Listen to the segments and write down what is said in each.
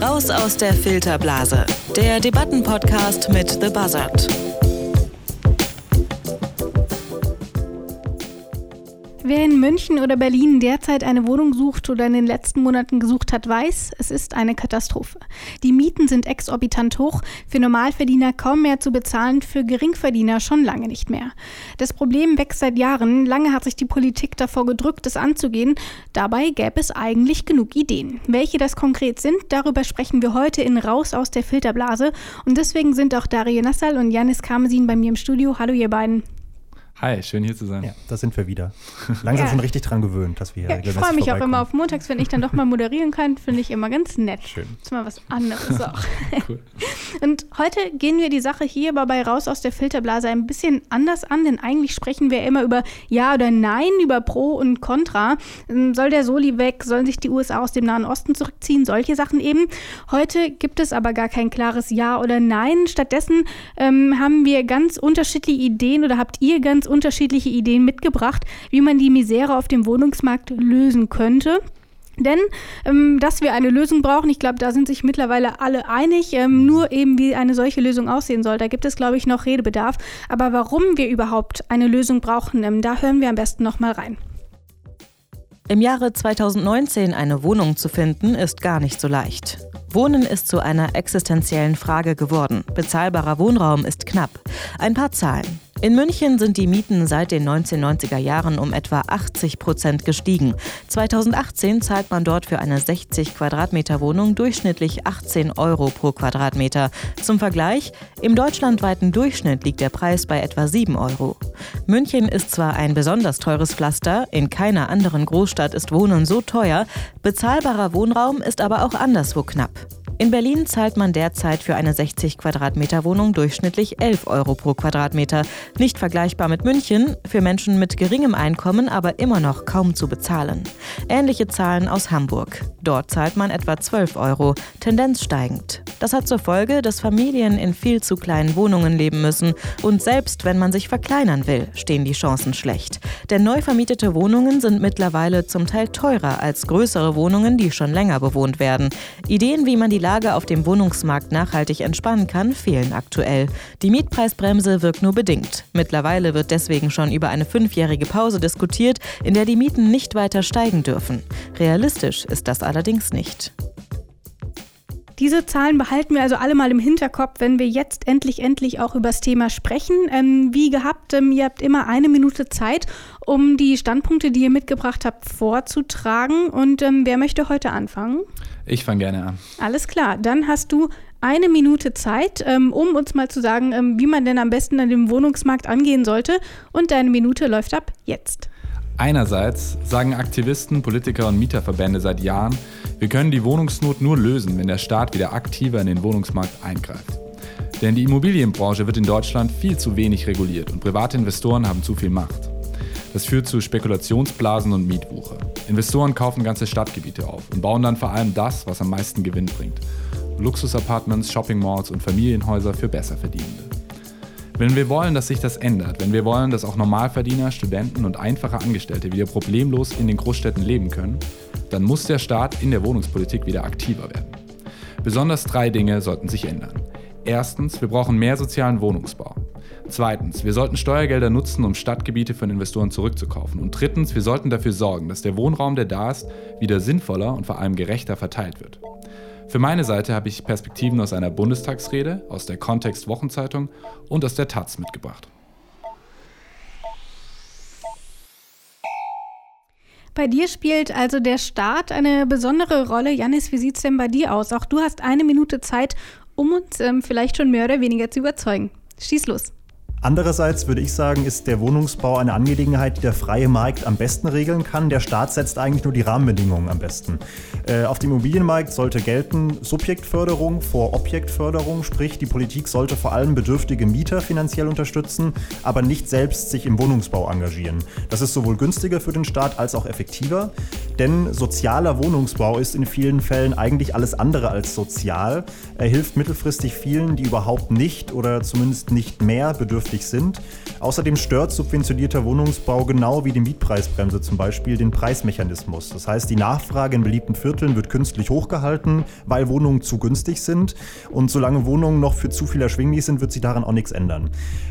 Raus aus der Filterblase, der Debattenpodcast mit The Buzzard. Wer in München oder Berlin derzeit eine Wohnung sucht oder in den letzten Monaten gesucht hat, weiß, es ist eine Katastrophe. Die Mieten sind exorbitant hoch, für Normalverdiener kaum mehr zu bezahlen, für Geringverdiener schon lange nicht mehr. Das Problem wächst seit Jahren, lange hat sich die Politik davor gedrückt, es anzugehen, dabei gäbe es eigentlich genug Ideen. Welche das konkret sind, darüber sprechen wir heute in Raus aus der Filterblase und deswegen sind auch Dario Nassal und Janis Karmesin bei mir im Studio. Hallo ihr beiden. Hi, schön hier zu sein. Ja, da sind wir wieder. Langsam ja. schon richtig dran gewöhnt, dass wir hier ja, Ich freue mich auch immer auf montags, wenn ich dann doch mal moderieren kann, finde ich immer ganz nett. Schön. Das ist mal was anderes auch. cool. Und heute gehen wir die Sache hier aber bei Raus aus der Filterblase ein bisschen anders an, denn eigentlich sprechen wir immer über Ja oder Nein, über Pro und Contra. Ähm, soll der Soli weg? Sollen sich die USA aus dem Nahen Osten zurückziehen? Solche Sachen eben. Heute gibt es aber gar kein klares Ja oder Nein. Stattdessen ähm, haben wir ganz unterschiedliche Ideen oder habt ihr ganz unterschiedliche Ideen mitgebracht, wie man die Misere auf dem Wohnungsmarkt lösen könnte. Denn, ähm, dass wir eine Lösung brauchen, ich glaube, da sind sich mittlerweile alle einig. Ähm, nur eben, wie eine solche Lösung aussehen soll, da gibt es, glaube ich, noch Redebedarf. Aber warum wir überhaupt eine Lösung brauchen, ähm, da hören wir am besten noch mal rein. Im Jahre 2019 eine Wohnung zu finden, ist gar nicht so leicht. Wohnen ist zu einer existenziellen Frage geworden. Bezahlbarer Wohnraum ist knapp. Ein paar Zahlen. In München sind die Mieten seit den 1990er Jahren um etwa 80 Prozent gestiegen. 2018 zahlt man dort für eine 60 Quadratmeter Wohnung durchschnittlich 18 Euro pro Quadratmeter. Zum Vergleich, im deutschlandweiten Durchschnitt liegt der Preis bei etwa 7 Euro. München ist zwar ein besonders teures Pflaster, in keiner anderen Großstadt ist Wohnen so teuer, bezahlbarer Wohnraum ist aber auch anderswo knapp. In Berlin zahlt man derzeit für eine 60 Quadratmeter Wohnung durchschnittlich 11 Euro pro Quadratmeter. Nicht vergleichbar mit München, für Menschen mit geringem Einkommen aber immer noch kaum zu bezahlen. Ähnliche Zahlen aus Hamburg. Dort zahlt man etwa 12 Euro, Tendenz steigend. Das hat zur Folge, dass Familien in viel zu kleinen Wohnungen leben müssen. Und selbst wenn man sich verkleinern will, stehen die Chancen schlecht. Denn neu vermietete Wohnungen sind mittlerweile zum Teil teurer als größere Wohnungen, die schon länger bewohnt werden. Ideen, wie man die Lage auf dem Wohnungsmarkt nachhaltig entspannen kann, fehlen aktuell. Die Mietpreisbremse wirkt nur bedingt. Mittlerweile wird deswegen schon über eine fünfjährige Pause diskutiert, in der die Mieten nicht weiter steigen dürfen. Realistisch ist das allerdings nicht. Diese Zahlen behalten wir also alle mal im Hinterkopf, wenn wir jetzt endlich, endlich auch über das Thema sprechen. Ähm, wie gehabt, ähm, ihr habt immer eine Minute Zeit, um die Standpunkte, die ihr mitgebracht habt, vorzutragen. Und ähm, wer möchte heute anfangen? Ich fange gerne an. Alles klar, dann hast du eine Minute Zeit, ähm, um uns mal zu sagen, ähm, wie man denn am besten an dem Wohnungsmarkt angehen sollte. Und deine Minute läuft ab jetzt. Einerseits sagen Aktivisten, Politiker und Mieterverbände seit Jahren, wir können die Wohnungsnot nur lösen, wenn der Staat wieder aktiver in den Wohnungsmarkt eingreift. Denn die Immobilienbranche wird in Deutschland viel zu wenig reguliert und private Investoren haben zu viel Macht. Das führt zu Spekulationsblasen und Mietwucher. Investoren kaufen ganze Stadtgebiete auf und bauen dann vor allem das, was am meisten Gewinn bringt. Luxusapartments, Shoppingmalls und Familienhäuser für Besserverdienende. Wenn wir wollen, dass sich das ändert, wenn wir wollen, dass auch Normalverdiener, Studenten und einfache Angestellte wieder problemlos in den Großstädten leben können, dann muss der Staat in der Wohnungspolitik wieder aktiver werden. Besonders drei Dinge sollten sich ändern. Erstens, wir brauchen mehr sozialen Wohnungsbau. Zweitens, wir sollten Steuergelder nutzen, um Stadtgebiete von Investoren zurückzukaufen. Und drittens, wir sollten dafür sorgen, dass der Wohnraum, der da ist, wieder sinnvoller und vor allem gerechter verteilt wird. Für meine Seite habe ich Perspektiven aus einer Bundestagsrede, aus der Kontext Wochenzeitung und aus der Taz mitgebracht. Bei dir spielt also der Staat eine besondere Rolle. Janis, wie sieht es denn bei dir aus? Auch du hast eine Minute Zeit, um uns ähm, vielleicht schon mehr oder weniger zu überzeugen. Schieß los. Andererseits würde ich sagen, ist der Wohnungsbau eine Angelegenheit, die der freie Markt am besten regeln kann. Der Staat setzt eigentlich nur die Rahmenbedingungen am besten. Äh, auf dem Immobilienmarkt sollte gelten Subjektförderung vor Objektförderung, sprich die Politik sollte vor allem bedürftige Mieter finanziell unterstützen, aber nicht selbst sich im Wohnungsbau engagieren. Das ist sowohl günstiger für den Staat als auch effektiver. Denn sozialer Wohnungsbau ist in vielen Fällen eigentlich alles andere als sozial. Er hilft mittelfristig vielen, die überhaupt nicht oder zumindest nicht mehr bedürftig sind. Außerdem stört subventionierter Wohnungsbau genau wie die Mietpreisbremse zum Beispiel den Preismechanismus. Das heißt, die Nachfrage in beliebten Vierteln wird künstlich hochgehalten, weil Wohnungen zu günstig sind. Und solange Wohnungen noch für zu viel erschwinglich sind, wird sich daran auch nichts ändern.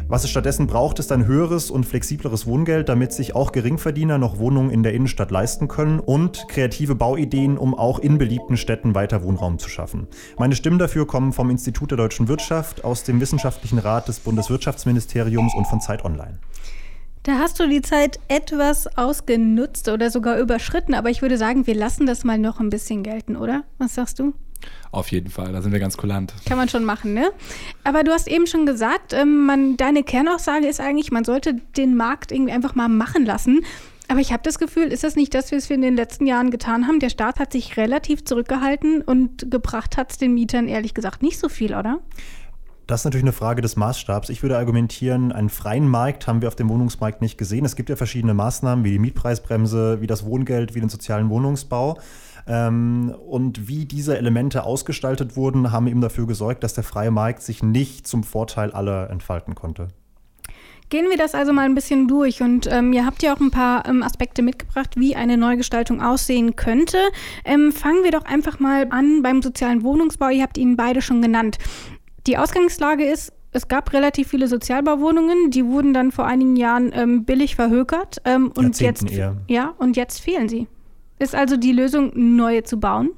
Was es stattdessen braucht, ist ein höheres und flexibleres Wohngeld, damit sich auch Geringverdiener noch Wohnungen in der Innenstadt leisten können und kreative Bauideen, um auch in beliebten Städten weiter Wohnraum zu schaffen. Meine Stimmen dafür kommen vom Institut der deutschen Wirtschaft, aus dem Wissenschaftlichen Rat des Bundeswirtschaftsministeriums und von Zeit Online. Da hast du die Zeit etwas ausgenutzt oder sogar überschritten, aber ich würde sagen, wir lassen das mal noch ein bisschen gelten, oder? Was sagst du? Auf jeden Fall, da sind wir ganz kulant. Kann man schon machen, ne? Aber du hast eben schon gesagt, ähm, man, deine Kernaussage ist eigentlich, man sollte den Markt irgendwie einfach mal machen lassen. Aber ich habe das Gefühl, ist das nicht das, was wir in den letzten Jahren getan haben? Der Staat hat sich relativ zurückgehalten und gebracht hat es den Mietern ehrlich gesagt nicht so viel, oder? Das ist natürlich eine Frage des Maßstabs. Ich würde argumentieren, einen freien Markt haben wir auf dem Wohnungsmarkt nicht gesehen. Es gibt ja verschiedene Maßnahmen wie die Mietpreisbremse, wie das Wohngeld, wie den sozialen Wohnungsbau. Ähm, und wie diese Elemente ausgestaltet wurden, haben eben dafür gesorgt, dass der freie Markt sich nicht zum Vorteil aller entfalten konnte. Gehen wir das also mal ein bisschen durch und ähm, ihr habt ja auch ein paar ähm, Aspekte mitgebracht, wie eine Neugestaltung aussehen könnte. Ähm, fangen wir doch einfach mal an beim sozialen Wohnungsbau. Ihr habt ihn beide schon genannt. Die Ausgangslage ist, es gab relativ viele Sozialbauwohnungen, die wurden dann vor einigen Jahren ähm, billig verhökert ähm, und jetzt eher. ja und jetzt fehlen sie. Ist also die Lösung, neue zu bauen?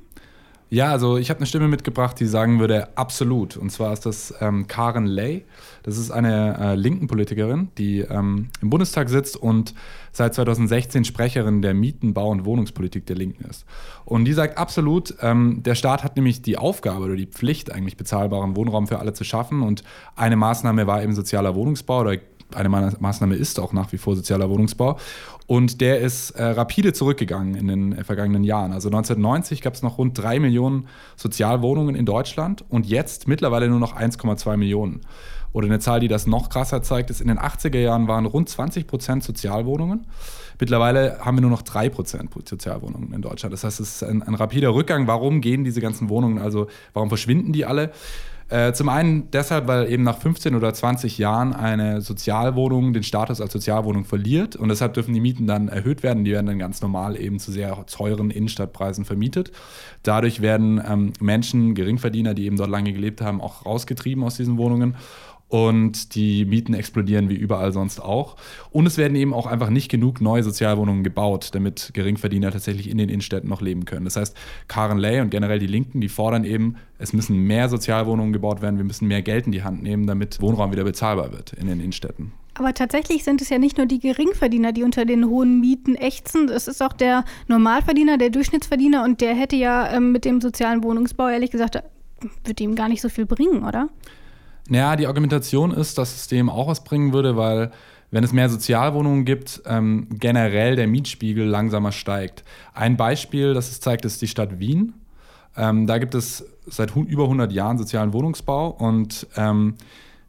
Ja, also ich habe eine Stimme mitgebracht, die sagen würde, absolut. Und zwar ist das ähm, Karen Lay. Das ist eine äh, linken Politikerin, die ähm, im Bundestag sitzt und seit 2016 Sprecherin der Mieten-, Bau- und Wohnungspolitik der Linken ist. Und die sagt absolut, ähm, der Staat hat nämlich die Aufgabe oder die Pflicht, eigentlich bezahlbaren Wohnraum für alle zu schaffen. Und eine Maßnahme war eben sozialer Wohnungsbau oder eine Maßnahme ist auch nach wie vor sozialer Wohnungsbau. Und der ist äh, rapide zurückgegangen in den äh, vergangenen Jahren. Also 1990 gab es noch rund drei Millionen Sozialwohnungen in Deutschland und jetzt mittlerweile nur noch 1,2 Millionen. Oder eine Zahl, die das noch krasser zeigt, ist, in den 80er Jahren waren rund 20 Prozent Sozialwohnungen. Mittlerweile haben wir nur noch 3 Prozent Sozialwohnungen in Deutschland. Das heißt, es ist ein, ein rapider Rückgang. Warum gehen diese ganzen Wohnungen, also warum verschwinden die alle? Äh, zum einen deshalb, weil eben nach 15 oder 20 Jahren eine Sozialwohnung den Status als Sozialwohnung verliert und deshalb dürfen die Mieten dann erhöht werden. Die werden dann ganz normal eben zu sehr teuren Innenstadtpreisen vermietet. Dadurch werden ähm, Menschen, Geringverdiener, die eben dort lange gelebt haben, auch rausgetrieben aus diesen Wohnungen und die Mieten explodieren wie überall sonst auch. Und es werden eben auch einfach nicht genug neue Sozialwohnungen gebaut, damit Geringverdiener tatsächlich in den Innenstädten noch leben können. Das heißt, Karen Lay und generell die Linken, die fordern eben, es müssen mehr Sozialwohnungen gebaut werden, wir müssen mehr Geld in die Hand nehmen, damit Wohnraum wieder bezahlbar wird in den Innenstädten. Aber tatsächlich sind es ja nicht nur die Geringverdiener, die unter den hohen Mieten ächzen. Es ist auch der Normalverdiener, der Durchschnittsverdiener und der hätte ja ähm, mit dem sozialen Wohnungsbau ehrlich gesagt, wird ihm gar nicht so viel bringen, oder? Naja, die Argumentation ist, dass es dem auch was bringen würde, weil wenn es mehr Sozialwohnungen gibt, ähm, generell der Mietspiegel langsamer steigt. Ein Beispiel, das es zeigt, ist die Stadt Wien. Ähm, da gibt es seit über 100 Jahren sozialen Wohnungsbau und ähm,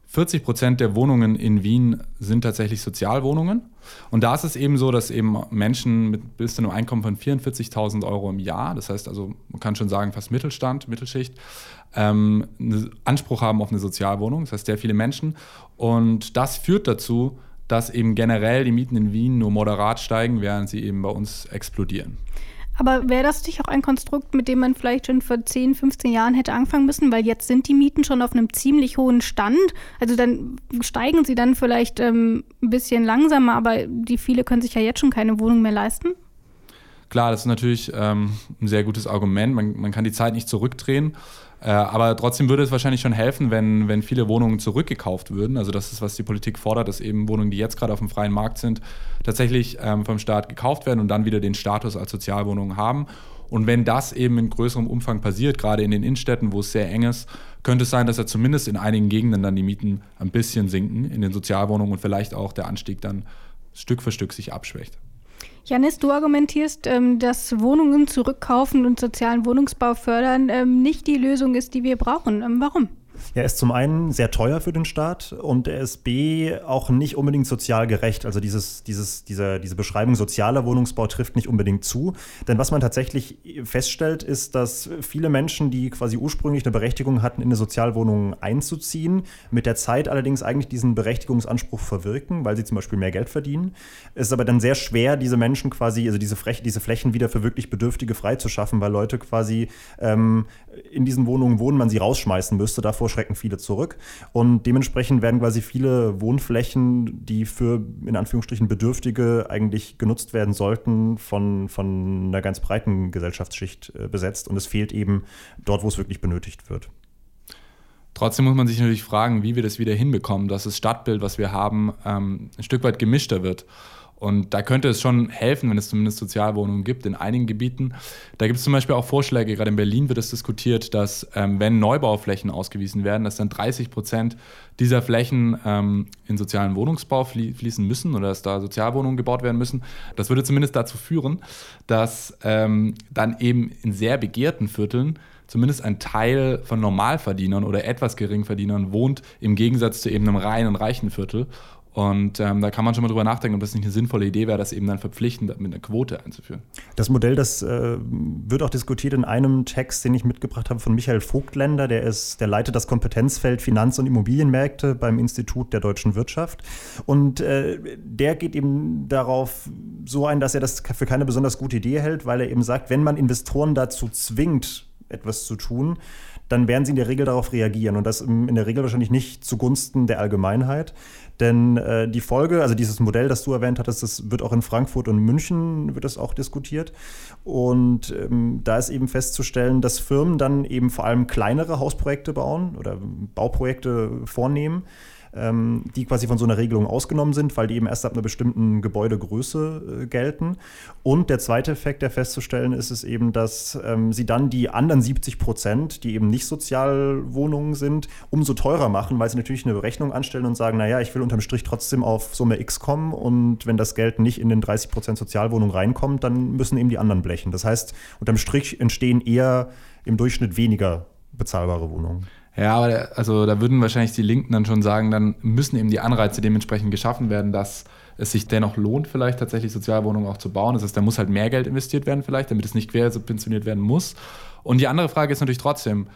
40 Prozent der Wohnungen in Wien sind tatsächlich Sozialwohnungen. Und da ist es eben so, dass eben Menschen mit bis zu einem Einkommen von 44.000 Euro im Jahr, das heißt also, man kann schon sagen, fast Mittelstand, Mittelschicht, ähm, einen Anspruch haben auf eine Sozialwohnung. Das heißt, sehr viele Menschen. Und das führt dazu, dass eben generell die Mieten in Wien nur moderat steigen, während sie eben bei uns explodieren. Aber wäre das nicht auch ein Konstrukt, mit dem man vielleicht schon vor 10, 15 Jahren hätte anfangen müssen? Weil jetzt sind die Mieten schon auf einem ziemlich hohen Stand. Also dann steigen sie dann vielleicht ähm, ein bisschen langsamer, aber die viele können sich ja jetzt schon keine Wohnung mehr leisten. Klar, das ist natürlich ähm, ein sehr gutes Argument. Man, man kann die Zeit nicht zurückdrehen. Äh, aber trotzdem würde es wahrscheinlich schon helfen, wenn, wenn viele Wohnungen zurückgekauft würden. Also das ist, was die Politik fordert, dass eben Wohnungen, die jetzt gerade auf dem freien Markt sind, tatsächlich ähm, vom Staat gekauft werden und dann wieder den Status als Sozialwohnungen haben. Und wenn das eben in größerem Umfang passiert, gerade in den Innenstädten, wo es sehr eng ist, könnte es sein, dass ja zumindest in einigen Gegenden dann die Mieten ein bisschen sinken in den Sozialwohnungen und vielleicht auch der Anstieg dann Stück für Stück sich abschwächt. Janis, du argumentierst, ähm, dass Wohnungen zurückkaufen und sozialen Wohnungsbau fördern ähm, nicht die Lösung ist, die wir brauchen. Ähm, Er ist zum einen sehr teuer für den Staat und er ist B auch nicht unbedingt sozial gerecht. Also dieses, dieses, diese, diese Beschreibung sozialer Wohnungsbau trifft nicht unbedingt zu. Denn was man tatsächlich feststellt, ist, dass viele Menschen, die quasi ursprünglich eine Berechtigung hatten, in eine Sozialwohnung einzuziehen, mit der Zeit allerdings eigentlich diesen Berechtigungsanspruch verwirken, weil sie zum Beispiel mehr Geld verdienen. Es ist aber dann sehr schwer, diese Menschen quasi, also diese, Fläche, diese Flächen wieder für wirklich Bedürftige freizuschaffen, weil Leute quasi ähm, in diesen Wohnungen wohnen, man sie rausschmeißen müsste. Davor schrecken viele zurück. Und dementsprechend werden quasi viele Wohnflächen, die für in Anführungsstrichen Bedürftige eigentlich genutzt werden sollten, von, von einer ganz breiten Gesellschaftsschicht äh, besetzt. Und es fehlt eben dort, wo es wirklich benötigt wird. Trotzdem muss man sich natürlich fragen, wie wir das wieder hinbekommen, dass das Stadtbild, was wir haben, ähm, ein Stück weit gemischter wird. Und da könnte es schon helfen, wenn es zumindest Sozialwohnungen gibt in einigen Gebieten. Da gibt es zum Beispiel auch Vorschläge, gerade in Berlin wird es diskutiert, dass ähm, wenn Neubauflächen ausgewiesen werden, dass dann 30 Prozent dieser Flächen ähm, in sozialen Wohnungsbau flie fließen müssen oder dass da Sozialwohnungen gebaut werden müssen. Das würde zumindest dazu führen, dass ähm, dann eben in sehr begehrten Vierteln zumindest ein Teil von Normalverdienern oder etwas Geringverdienern wohnt, im Gegensatz zu eben einem reinen reichen Viertel. Und ähm, da kann man schon mal drüber nachdenken, ob das nicht eine sinnvolle Idee wäre, das eben dann verpflichtend mit einer Quote einzuführen. Das Modell, das äh, wird auch diskutiert in einem Text, den ich mitgebracht habe von Michael Vogtländer, der ist, der leitet das Kompetenzfeld Finanz- und Immobilienmärkte beim Institut der deutschen Wirtschaft. Und äh, der geht eben darauf so ein, dass er das für keine besonders gute Idee hält, weil er eben sagt, wenn man Investoren dazu zwingt, etwas zu tun, dann werden sie in der Regel darauf reagieren und das in der Regel wahrscheinlich nicht zugunsten der Allgemeinheit. Denn äh, die Folge, also dieses Modell, das du erwähnt hattest, das wird auch in Frankfurt und München wird das auch diskutiert. Und ähm, da ist eben festzustellen, dass Firmen dann eben vor allem kleinere Hausprojekte bauen oder Bauprojekte vornehmen ähm, die quasi von so einer Regelung ausgenommen sind, weil die eben erst ab einer bestimmten Gebäudegröße äh, gelten. Und der zweite Effekt, der festzustellen ist, ist eben, dass ähm, sie dann die anderen 70 Prozent, die eben nicht Sozialwohnungen sind, umso teurer machen, weil sie natürlich eine Berechnung anstellen und sagen, naja, ich will unterm Strich trotzdem auf Summe X kommen und wenn das Geld nicht in den 30 Prozent Sozialwohnung reinkommt, dann müssen eben die anderen blechen. Das heißt, unterm Strich entstehen eher im Durchschnitt weniger bezahlbare Wohnungen. Ja, aber also da würden wahrscheinlich die Linken dann schon sagen, dann müssen eben die Anreize dementsprechend geschaffen werden, dass es sich dennoch lohnt, vielleicht tatsächlich Sozialwohnungen auch zu bauen. Das heißt, da muss halt mehr Geld investiert werden, vielleicht, damit es nicht quer subventioniert werden muss. Und die andere Frage ist natürlich trotzdem,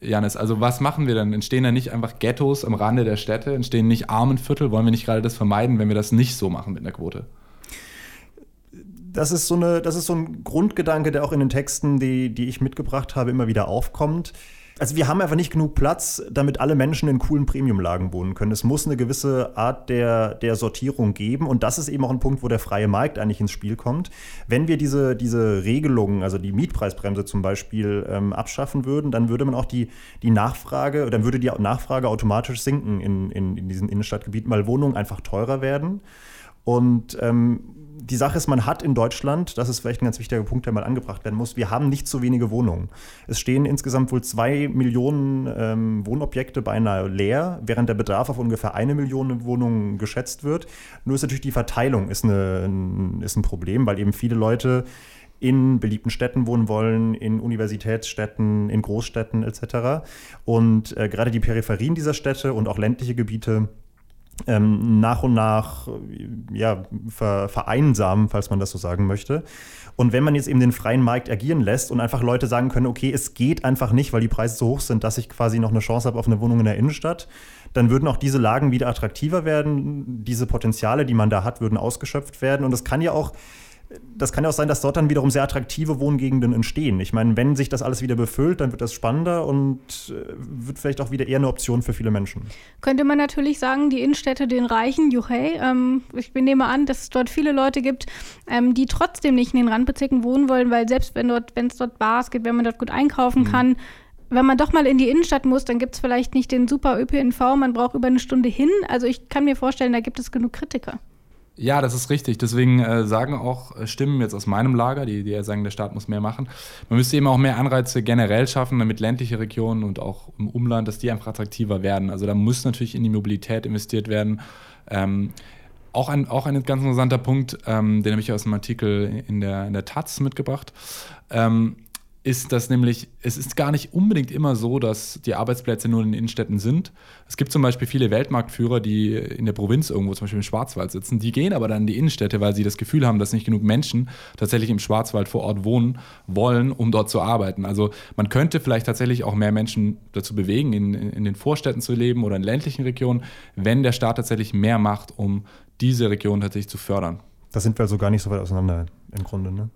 Janis, also was machen wir dann? Entstehen da nicht einfach Ghettos am Rande der Städte? Entstehen nicht Armenviertel? Wollen wir nicht gerade das vermeiden, wenn wir das nicht so machen mit einer Quote? Das ist so, eine, das ist so ein Grundgedanke, der auch in den Texten, die, die ich mitgebracht habe, immer wieder aufkommt also wir haben einfach nicht genug Platz, damit alle Menschen in coolen Premiumlagen wohnen können. Es muss eine gewisse Art der, der Sortierung geben und das ist eben auch ein Punkt, wo der freie Markt eigentlich ins Spiel kommt. Wenn wir diese, diese Regelungen, also die Mietpreisbremse zum Beispiel, ähm, abschaffen würden, dann würde man auch die, die Nachfrage, dann würde die Nachfrage automatisch sinken in, in, in diesen Innenstadtgebieten, weil Wohnungen einfach teurer werden. Und ähm, die Sache ist, man hat in Deutschland, das ist vielleicht ein ganz wichtiger Punkt, der mal angebracht werden muss, wir haben nicht so wenige Wohnungen. Es stehen insgesamt wohl zwei Millionen ähm, Wohnobjekte beinahe leer, während der Bedarf auf ungefähr eine Million Wohnungen geschätzt wird. Nur ist natürlich die Verteilung ist, eine, ein, ist ein Problem, weil eben viele Leute in beliebten Städten wohnen wollen, in Universitätsstädten, in Großstädten etc. Und äh, gerade die Peripherien dieser Städte und auch ländliche Gebiete ähm, nach und nach ja, ver, vereinsamen, falls man das so sagen möchte. Und wenn man jetzt eben den freien Markt agieren lässt und einfach Leute sagen können, okay, es geht einfach nicht, weil die Preise so hoch sind, dass ich quasi noch eine Chance habe auf eine Wohnung in der Innenstadt, dann würden auch diese Lagen wieder attraktiver werden. Diese Potenziale, die man da hat, würden ausgeschöpft werden. Und es kann ja auch das kann ja auch sein, dass dort dann wiederum sehr attraktive Wohngegenden entstehen. Ich meine, wenn sich das alles wieder befüllt, dann wird das spannender und äh, wird vielleicht auch wieder eher eine Option für viele Menschen. Könnte man natürlich sagen, die Innenstädte den Reichen, juhey. Ähm, ich nehme an, dass es dort viele Leute gibt, ähm, die trotzdem nicht in den Randbezirken wohnen wollen, weil selbst wenn dort, wenn es dort Bars gibt, wenn man dort gut einkaufen mhm. kann, wenn man doch mal in die Innenstadt muss, dann gibt es vielleicht nicht den super ÖPNV, man braucht über eine Stunde hin. Also ich kann mir vorstellen, da gibt es genug Kritiker. Ja, das ist richtig. Deswegen äh, sagen auch äh, Stimmen jetzt aus meinem Lager, die, die sagen, der Staat muss mehr machen. Man müsste eben auch mehr Anreize generell schaffen, damit ländliche Regionen und auch im Umland, dass die einfach attraktiver werden. Also da muss natürlich in die Mobilität investiert werden. Ähm, auch ein, auch ein ganz interessanter Punkt, ähm, den habe ich aus einem Artikel in der, in der Taz mitgebracht. Ähm, ist das nämlich, es ist gar nicht unbedingt immer so, dass die Arbeitsplätze nur in den Innenstädten sind. Es gibt zum Beispiel viele Weltmarktführer, die in der Provinz irgendwo, zum Beispiel im Schwarzwald sitzen, die gehen aber dann in die Innenstädte, weil sie das Gefühl haben, dass nicht genug Menschen tatsächlich im Schwarzwald vor Ort wohnen wollen, um dort zu arbeiten. Also man könnte vielleicht tatsächlich auch mehr Menschen dazu bewegen, in, in den Vorstädten zu leben oder in ländlichen Regionen, wenn der Staat tatsächlich mehr macht, um diese Region tatsächlich zu fördern. Da sind wir also gar nicht so weit auseinander im Grunde, ne?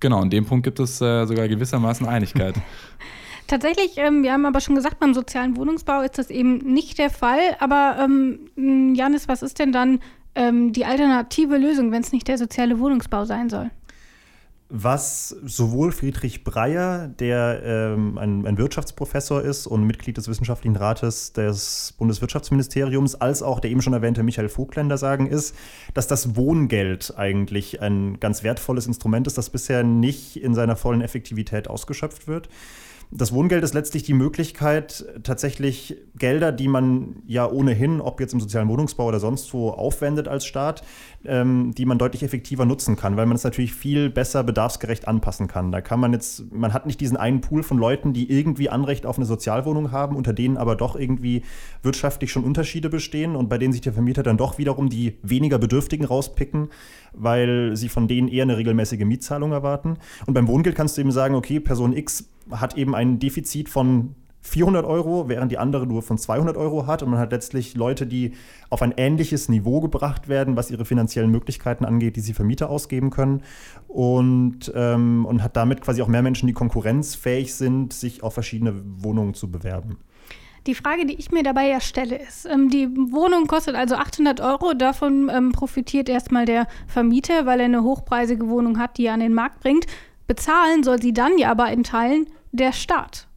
Genau, in dem Punkt gibt es äh, sogar gewissermaßen Einigkeit. Tatsächlich, ähm, wir haben aber schon gesagt, beim sozialen Wohnungsbau ist das eben nicht der Fall. Aber ähm, Janis, was ist denn dann ähm, die alternative Lösung, wenn es nicht der soziale Wohnungsbau sein soll? Was sowohl Friedrich Breyer, der ähm, ein, ein, Wirtschaftsprofessor ist und Mitglied des Wissenschaftlichen Rates des Bundeswirtschaftsministeriums, als auch der eben schon erwähnte Michael Vogtländer sagen, ist, dass das Wohngeld eigentlich ein ganz wertvolles Instrument ist, das bisher nicht in seiner vollen Effektivität ausgeschöpft wird. Das Wohngeld ist letztlich die Möglichkeit, tatsächlich Gelder, die man ja ohnehin, ob jetzt im sozialen Wohnungsbau oder sonst wo, aufwendet als Staat, ähm, die man deutlich effektiver nutzen kann, weil man es natürlich viel besser bedarfsgerecht anpassen kann. Da kann man jetzt, man hat nicht diesen einen Pool von Leuten, die irgendwie Anrecht auf eine Sozialwohnung haben, unter denen aber doch irgendwie wirtschaftlich schon Unterschiede bestehen und bei denen sich der Vermieter dann doch wiederum die weniger Bedürftigen rauspicken, weil sie von denen eher eine regelmäßige Mietzahlung erwarten. Und beim Wohngeld kannst du eben sagen, okay, Person X hat eben ein Defizit von 400 Euro, während die andere nur von 200 Euro hat. Und man hat letztlich Leute, die auf ein ähnliches Niveau gebracht werden, was ihre finanziellen Möglichkeiten angeht, die sie für Mieter ausgeben können. Und, ähm, und hat damit quasi auch mehr Menschen, die konkurrenzfähig sind, sich auf verschiedene Wohnungen zu bewerben. Die Frage, die ich mir dabei ja stelle, ist, ähm, die Wohnung kostet also 800 Euro. Davon ähm, profitiert erstmal der Vermieter, weil er eine hochpreisige Wohnung hat, die er an den Markt bringt. Bezahlen soll sie dann ja aber in Teilen der Staat.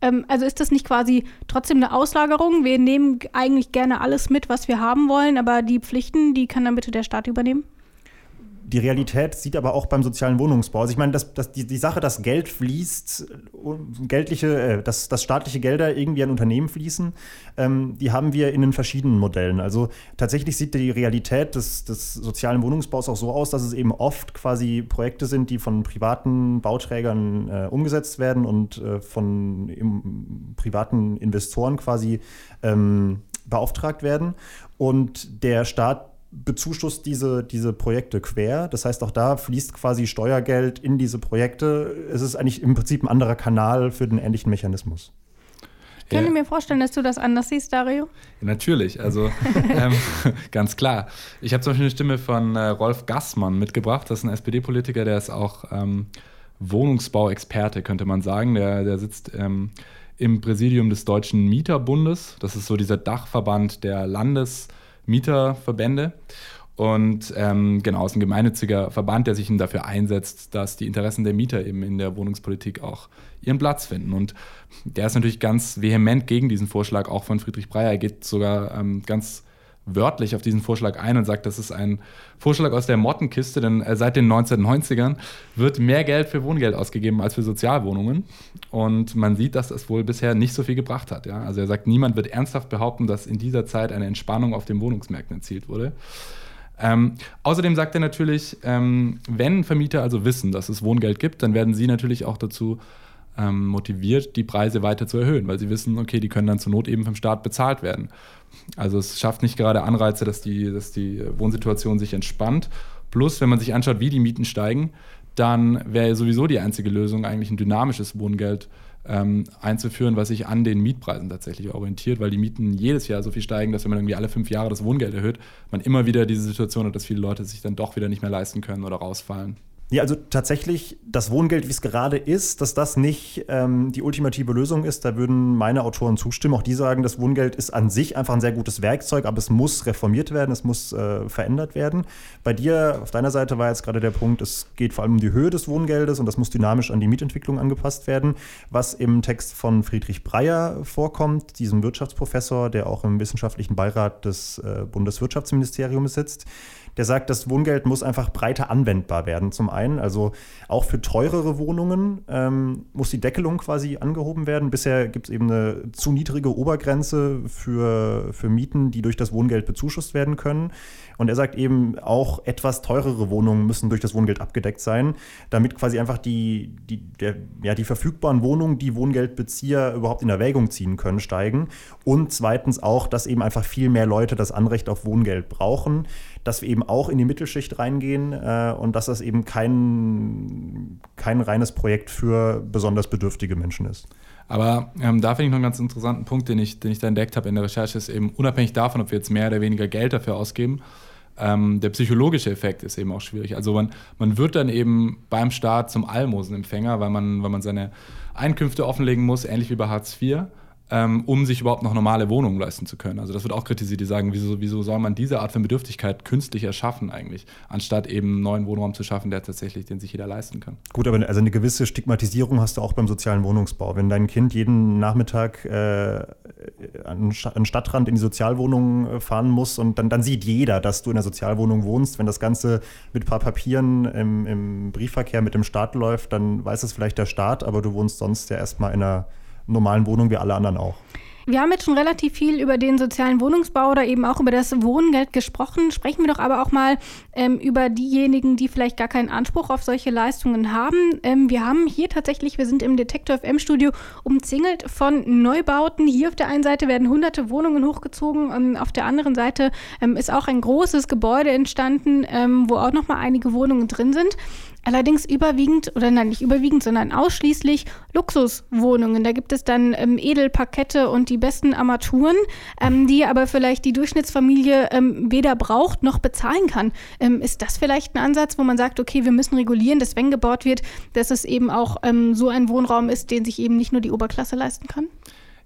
Ähm, also ist das nicht quasi trotzdem eine Auslagerung? Wir nehmen eigentlich gerne alles mit, was wir haben wollen, aber die Pflichten, die kann dann bitte der Staat übernehmen? Die Realität sieht aber auch beim sozialen Wohnungsbau. Also ich meine, das, das, die, die Sache, dass Geld fließt, geldliche, äh, dass, dass staatliche Gelder irgendwie an Unternehmen fließen, ähm, die haben wir in den verschiedenen Modellen. Also tatsächlich sieht die Realität des, des sozialen Wohnungsbaus auch so aus, dass es eben oft quasi Projekte sind, die von privaten Bauträgern äh, umgesetzt werden und äh, von im, privaten Investoren quasi ähm, beauftragt werden. Und der Staat bezuschusst diese, diese Projekte quer. Das heißt, auch da fließt quasi Steuergeld in diese Projekte. Es ist eigentlich im Prinzip ein anderer Kanal für den ähnlichen Mechanismus. Ich könnte ja. mir vorstellen, dass du das anders siehst, Dario. Ja, natürlich, also ähm, ganz klar. Ich habe zum Beispiel eine Stimme von äh, Rolf Gassmann mitgebracht. Das ist ein SPD-Politiker, der ist auch ähm, Wohnungsbauexperte, könnte man sagen. Der, der sitzt ähm, im Präsidium des Deutschen Mieterbundes. Das ist so dieser Dachverband der Landes- Mieterverbände. Und ähm, genau, ist ein gemeinnütziger Verband, der sich dafür einsetzt, dass die Interessen der Mieter eben in der Wohnungspolitik auch ihren Platz finden. Und der ist natürlich ganz vehement gegen diesen Vorschlag, auch von Friedrich Breyer. Er geht sogar ähm, ganz wörtlich auf diesen Vorschlag ein und sagt, das ist ein Vorschlag aus der Mottenkiste, denn äh, seit den 1990ern wird mehr Geld für Wohngeld ausgegeben als für Sozialwohnungen. Und man sieht, dass das wohl bisher nicht so viel gebracht hat. Ja? Also er sagt, niemand wird ernsthaft behaupten, dass in dieser Zeit eine Entspannung auf den Wohnungsmärkten erzielt wurde. Ähm, außerdem sagt er natürlich, ähm, wenn Vermieter also wissen, dass es Wohngeld gibt, dann werden sie natürlich auch dazu ähm, motiviert, die Preise weiter zu erhöhen, weil sie wissen, okay, die können dann zur Not eben vom Staat bezahlt werden. Also es schafft nicht gerade Anreize, dass die, dass die Wohnsituation sich entspannt. Plus, wenn man sich anschaut, wie die Mieten steigen, dann wäre sowieso die einzige Lösung eigentlich ein dynamisches Wohngeld ähm, einzuführen, was sich an den Mietpreisen tatsächlich orientiert, weil die Mieten jedes Jahr so viel steigen, dass wenn man irgendwie alle fünf Jahre das Wohngeld erhöht, man immer wieder diese Situation hat, dass viele Leute sich dann doch wieder nicht mehr leisten können oder rausfallen. Ja, also tatsächlich das Wohngeld, wie es gerade ist, dass das nicht ähm, die ultimative Lösung ist, da würden meine Autoren zustimmen. Auch die sagen, das Wohngeld ist an sich einfach ein sehr gutes Werkzeug, aber es muss reformiert werden, es muss äh, verändert werden. Bei dir, auf deiner Seite war jetzt gerade der Punkt, es geht vor allem um die Höhe des Wohngeldes und das muss dynamisch an die Mietentwicklung angepasst werden, was im Text von Friedrich Breyer vorkommt, diesem Wirtschaftsprofessor, der auch im wissenschaftlichen Beirat des äh, Bundeswirtschaftsministeriums sitzt der sagt, das Wohngeld muss einfach breiter anwendbar werden. Zum einen, also auch für teurere Wohnungen ähm, muss die Deckelung quasi angehoben werden. Bisher gibt es eben eine zu niedrige Obergrenze für, für Mieten, die durch das Wohngeld bezuschusst werden können. Und er sagt eben, auch etwas teurere Wohnungen müssen durch das Wohngeld abgedeckt sein, damit quasi einfach die, die, der, ja, die verfügbaren Wohnungen, die Wohngeldbezieher überhaupt in Erwägung ziehen können, steigen. Und zweitens auch, dass eben einfach viel mehr Leute das Anrecht auf Wohngeld brauchen, dass wir eben auch in die Mittelschicht reingehen äh, und dass das eben kein, kein reines Projekt für besonders bedürftige Menschen ist. Aber ähm, da finde ich noch einen ganz interessanten Punkt, den ich, den ich da entdeckt habe in der Recherche, ist eben unabhängig davon, ob wir jetzt mehr oder weniger Geld dafür ausgeben, ähm, der psychologische Effekt ist eben auch schwierig. Also man, man wird dann eben beim Staat zum Almosenempfänger, weil man, weil man seine Einkünfte offenlegen muss, ähnlich wie bei Hartz IV ähm, um sich überhaupt noch normale Wohnungen leisten zu können. Also das wird auch kritisiert, die sagen, wieso, wieso soll man diese Art von Bedürftigkeit künstlich erschaffen eigentlich, anstatt eben neuen Wohnraum zu schaffen, der tatsächlich, den sich jeder leisten kann. Gut, aber also eine gewisse Stigmatisierung hast du auch beim sozialen Wohnungsbau. Wenn dein Kind jeden Nachmittag äh, an den Stadtrand in die Sozialwohnung äh, fahren muss und dann, dann sieht jeder, dass du in der Sozialwohnung wohnst. Wenn das Ganze mit ein paar Papieren im, im Briefverkehr mit dem Staat läuft, dann weiß es vielleicht der Staat, aber du wohnst sonst ja erstmal in einer normalen Wohnung wie alle anderen auch. Wir haben jetzt schon relativ viel über den sozialen Wohnungsbau oder eben auch über das Wohngeld gesprochen. Sprechen wir doch aber auch mal ähm, über diejenigen, die vielleicht gar keinen Anspruch auf solche Leistungen haben. Ähm, wir haben hier tatsächlich, wir sind im Detektor FM Studio umzingelt von Neubauten. Hier auf der einen Seite werden hunderte Wohnungen hochgezogen, und auf der anderen Seite ähm, ist auch ein großes Gebäude entstanden, ähm, wo auch noch mal einige Wohnungen drin sind. Allerdings überwiegend, oder nein, nicht überwiegend, sondern ausschließlich Luxuswohnungen. Da gibt es dann ähm, Edelparkette und die besten Armaturen, ähm, die aber vielleicht die Durchschnittsfamilie ähm, weder braucht noch bezahlen kann. Ähm, ist das vielleicht ein Ansatz, wo man sagt, okay, wir müssen regulieren, dass wenn gebaut wird, dass es eben auch ähm, so ein Wohnraum ist, den sich eben nicht nur die Oberklasse leisten kann?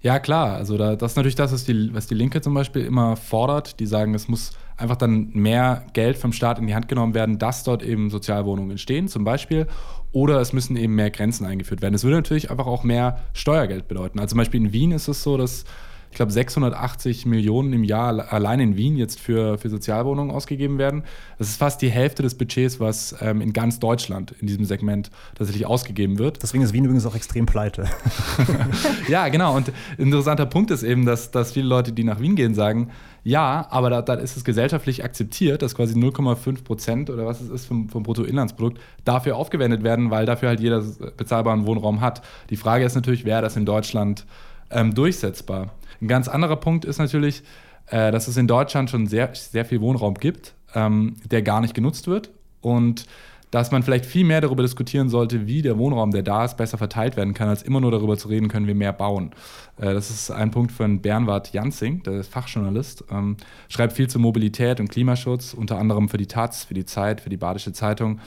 Ja, klar. Also da, das ist natürlich das, was die, was die Linke zum Beispiel immer fordert. Die sagen, es muss einfach dann mehr Geld vom Staat in die Hand genommen werden, dass dort eben Sozialwohnungen entstehen, zum Beispiel. Oder es müssen eben mehr Grenzen eingeführt werden. Es würde natürlich einfach auch mehr Steuergeld bedeuten. Also zum Beispiel in Wien ist es so, dass ich glaube, 680 Millionen im Jahr allein in Wien jetzt für, für Sozialwohnungen ausgegeben werden. Das ist fast die Hälfte des Budgets, was ähm, in ganz Deutschland in diesem Segment tatsächlich ausgegeben wird. Deswegen ist Wien übrigens auch extrem pleite. ja, genau. Und ein interessanter Punkt ist eben, dass, dass viele Leute, die nach Wien gehen, sagen, ja, aber da, da ist es gesellschaftlich akzeptiert, dass quasi 0,5 Prozent oder was es ist vom, vom Bruttoinlandsprodukt dafür aufgewendet werden, weil dafür halt jeder bezahlbaren Wohnraum hat. Die Frage ist natürlich, wäre das in Deutschland ähm, durchsetzbar? Ein ganz anderer Punkt ist natürlich, äh, dass es in Deutschland schon sehr, sehr viel Wohnraum gibt, ähm, der gar nicht genutzt wird und dass man vielleicht viel mehr darüber diskutieren sollte, wie der Wohnraum, der da ist, besser verteilt werden kann, als immer nur darüber zu reden, können wir mehr bauen. Äh, das ist ein Punkt von Bernward Janzing, der ist Fachjournalist, ähm, schreibt viel zu Mobilität und Klimaschutz, unter anderem für die Taz, für die Zeit, für die Badische Zeitung.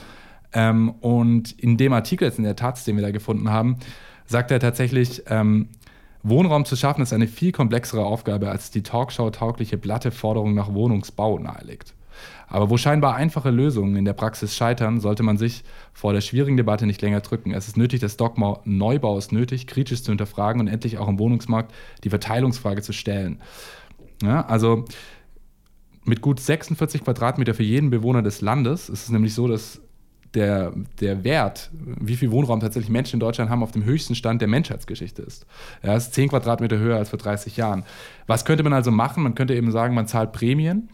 Ähm, und in dem Artikel jetzt in der Taz, den wir da gefunden haben, sagt er tatsächlich, ähm, Wohnraum zu schaffen ist eine viel komplexere Aufgabe, als die Talkshow-taugliche blatte Forderung nach Wohnungsbau nahelegt. Aber wo scheinbar einfache Lösungen in der Praxis scheitern, sollte man sich vor der schwierigen Debatte nicht länger drücken. Es ist nötig, das Dogma Neubau ist nötig, kritisch zu hinterfragen und endlich auch im Wohnungsmarkt die Verteilungsfrage zu stellen. Ja, also mit gut 46 Quadratmeter für jeden Bewohner des Landes ist es nämlich so, dass der, der Wert, wie viel Wohnraum tatsächlich Menschen in Deutschland haben, auf dem höchsten Stand der Menschheitsgeschichte ist. Er ist 10 Quadratmeter höher als vor 30 Jahren. Was könnte man also machen? Man könnte eben sagen, man zahlt Prämien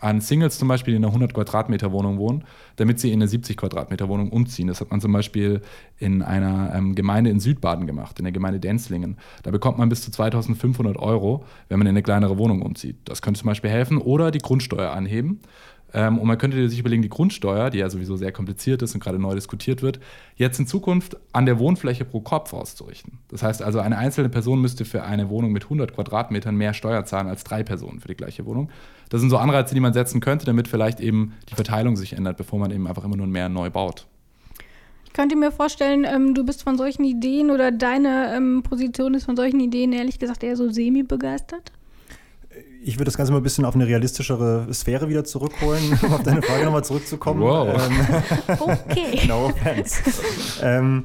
an Singles zum Beispiel, die in einer 100 Quadratmeter Wohnung wohnen, damit sie in eine 70 Quadratmeter Wohnung umziehen. Das hat man zum Beispiel in einer ähm, Gemeinde in Südbaden gemacht, in der Gemeinde Denzlingen. Da bekommt man bis zu 2500 Euro, wenn man in eine kleinere Wohnung umzieht. Das könnte zum Beispiel helfen. Oder die Grundsteuer anheben. Ähm, und man könnte sich überlegen, die Grundsteuer, die ja sowieso sehr kompliziert ist und gerade neu diskutiert wird, jetzt in Zukunft an der Wohnfläche pro Kopf auszurichten. Das heißt also, eine einzelne Person müsste für eine Wohnung mit 100 Quadratmetern mehr Steuer zahlen als drei Personen für die gleiche Wohnung. Das sind so Anreize, die man setzen könnte, damit vielleicht eben die Verteilung sich ändert, bevor man eben einfach immer nur mehr neu baut. Ich könnte mir vorstellen, ähm, du bist von solchen Ideen oder deine ähm, Position ist von solchen Ideen ehrlich gesagt eher so semi-begeistert? Ich würde das Ganze mal ein bisschen auf eine realistischere Sphäre wieder zurückholen, um auf deine Frage nochmal zurückzukommen. Wow. Ähm, okay. no offense. ähm,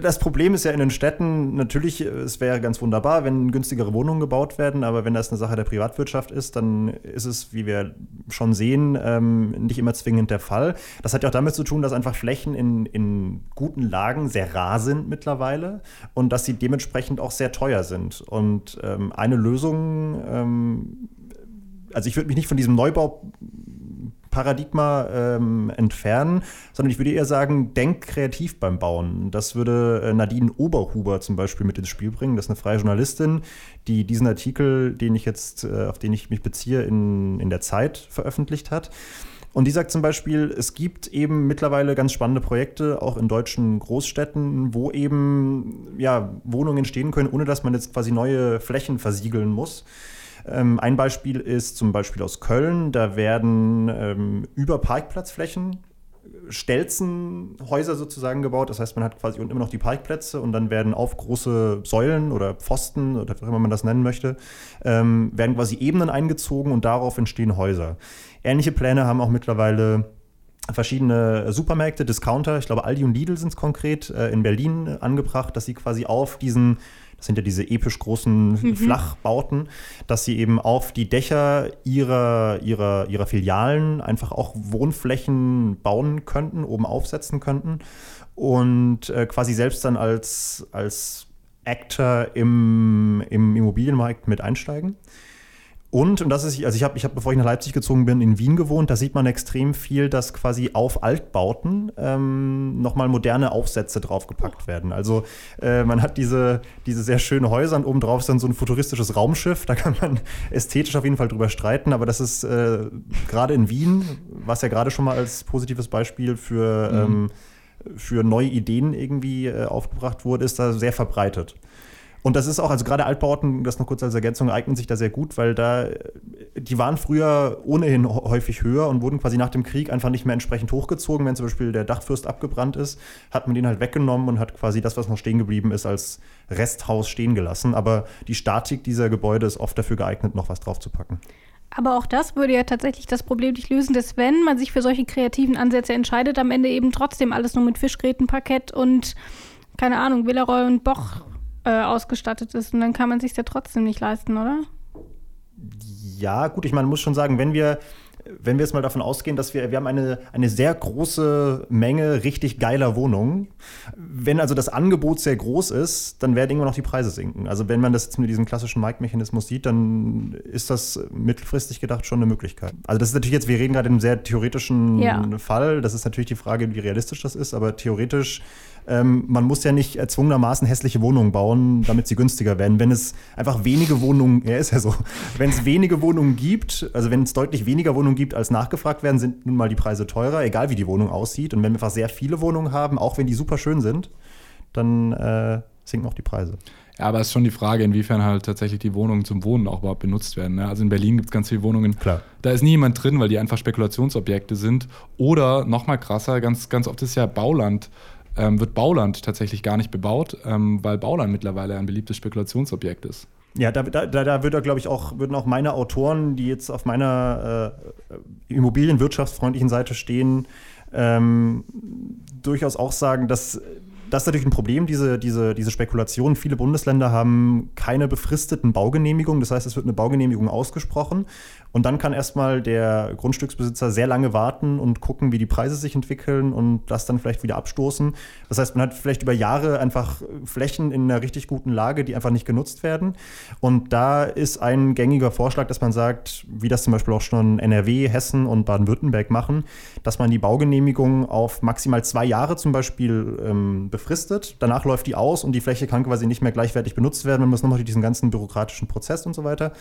das Problem ist ja in den Städten, natürlich, es wäre ganz wunderbar, wenn günstigere Wohnungen gebaut werden, aber wenn das eine Sache der Privatwirtschaft ist, dann ist es, wie wir schon sehen, ähm, nicht immer zwingend der Fall. Das hat ja auch damit zu tun, dass einfach Flächen in, in guten Lagen sehr rar sind mittlerweile und dass sie dementsprechend auch sehr teuer sind. Und ähm, eine Lösung, ähm, also ich würde mich nicht von diesem Neubau Paradigma ähm, entfernen, sondern ich würde eher sagen, denk kreativ beim Bauen. Das würde äh, Nadine Oberhuber zum Beispiel mit ins Spiel bringen. Das ist eine freie Journalistin, die diesen Artikel, den ich jetzt, äh, auf den ich mich beziehe, in, in der Zeit veröffentlicht hat. Und die sagt zum Beispiel, es gibt eben mittlerweile ganz spannende Projekte, auch in deutschen Großstädten, wo eben ja, Wohnungen entstehen können, ohne dass man jetzt quasi neue Flächen versiegeln muss. Ähm, ein Beispiel ist zum Beispiel aus Köln. Da werden ähm, über Parkplatzflächen Stelzenhäuser sozusagen gebaut. Das heißt, man hat quasi unten immer noch die Parkplätze und dann werden auf große Säulen oder Pfosten oder wie immer man das nennen möchte, ähm, werden quasi Ebenen eingezogen und darauf entstehen Häuser. Ähnliche Pläne haben auch mittlerweile verschiedene Supermärkte, Discounter, ich glaube Aldi und Lidl sind es konkret, äh, in Berlin angebracht, dass sie quasi auf diesen das sind ja diese episch großen mhm. Flachbauten, dass sie eben auf die Dächer ihrer, ihrer, ihrer Filialen einfach auch Wohnflächen bauen könnten, oben aufsetzen könnten und äh, quasi selbst dann als, als Actor im, im Immobilienmarkt mit einsteigen. Und, und das ist, also ich habe, ich hab, bevor ich nach Leipzig gezogen bin, in Wien gewohnt, da sieht man extrem viel, dass quasi auf Altbauten ähm, nochmal moderne Aufsätze draufgepackt werden. Also äh, man hat diese, diese sehr schönen Häuser und obendrauf ist dann so ein futuristisches Raumschiff, da kann man ästhetisch auf jeden Fall drüber streiten, aber das ist äh, gerade in Wien, was ja gerade schon mal als positives Beispiel für, mhm. ähm, für neue Ideen irgendwie äh, aufgebracht wurde, ist da sehr verbreitet. Und das ist auch, also gerade Altbauten, das noch kurz als Ergänzung, eignen sich da sehr gut, weil da, die waren früher ohnehin häufig höher und wurden quasi nach dem Krieg einfach nicht mehr entsprechend hochgezogen. Wenn zum Beispiel der Dachfürst abgebrannt ist, hat man den halt weggenommen und hat quasi das, was noch stehen geblieben ist, als Resthaus stehen gelassen. Aber die Statik dieser Gebäude ist oft dafür geeignet, noch was draufzupacken. Aber auch das würde ja tatsächlich das Problem nicht lösen, dass wenn man sich für solche kreativen Ansätze entscheidet, am Ende eben trotzdem alles nur mit Fischgrätenparkett und keine Ahnung, Villeroy und Boch äh, ausgestattet ist und dann kann man sich ja trotzdem nicht leisten, oder? Ja, gut, ich meine, muss schon sagen, wenn wir wenn wir jetzt mal davon ausgehen, dass wir, wir haben eine, eine sehr große Menge richtig geiler Wohnungen. Wenn also das Angebot sehr groß ist, dann werden irgendwann noch die Preise sinken. Also wenn man das jetzt mit diesem klassischen Mic-Mechanismus sieht, dann ist das mittelfristig gedacht schon eine Möglichkeit. Also das ist natürlich jetzt, wir reden gerade in einem sehr theoretischen ja. Fall. Das ist natürlich die Frage, wie realistisch das ist, aber theoretisch ähm, man muss ja nicht erzwungenermaßen hässliche Wohnungen bauen, damit sie günstiger werden. Wenn es einfach wenige Wohnungen, ja ist ja so, wenn es wenige Wohnungen gibt, also wenn es deutlich weniger Wohnungen gibt, als nachgefragt werden, sind nun mal die Preise teurer, egal wie die Wohnung aussieht. Und wenn wir einfach sehr viele Wohnungen haben, auch wenn die super schön sind, dann äh, sinken auch die Preise. Ja, aber es ist schon die Frage, inwiefern halt tatsächlich die Wohnungen zum Wohnen auch überhaupt benutzt werden. Ne? Also in Berlin gibt es ganz viele Wohnungen. Klar. Da ist nie jemand drin, weil die einfach Spekulationsobjekte sind. Oder noch mal krasser, ganz, ganz oft ist ja Bauland ähm, wird Bauland tatsächlich gar nicht bebaut, ähm, weil Bauland mittlerweile ein beliebtes Spekulationsobjekt ist. Ja, da, da, da würde, glaube ich, auch, würden auch meine Autoren, die jetzt auf meiner äh, immobilienwirtschaftsfreundlichen Seite stehen, ähm, durchaus auch sagen, dass das natürlich ein Problem, diese, diese, diese Spekulation. Viele Bundesländer haben keine befristeten Baugenehmigungen. Das heißt, es wird eine Baugenehmigung ausgesprochen. Und dann kann erstmal der Grundstücksbesitzer sehr lange warten und gucken, wie die Preise sich entwickeln und das dann vielleicht wieder abstoßen. Das heißt, man hat vielleicht über Jahre einfach Flächen in einer richtig guten Lage, die einfach nicht genutzt werden. Und da ist ein gängiger Vorschlag, dass man sagt, wie das zum Beispiel auch schon NRW, Hessen und Baden-Württemberg machen, dass man die Baugenehmigung auf maximal zwei Jahre zum Beispiel ähm, befristet. Danach läuft die aus und die Fläche kann quasi nicht mehr gleichwertig benutzt werden. Man muss nochmal durch diesen ganzen bürokratischen Prozess und so weiter.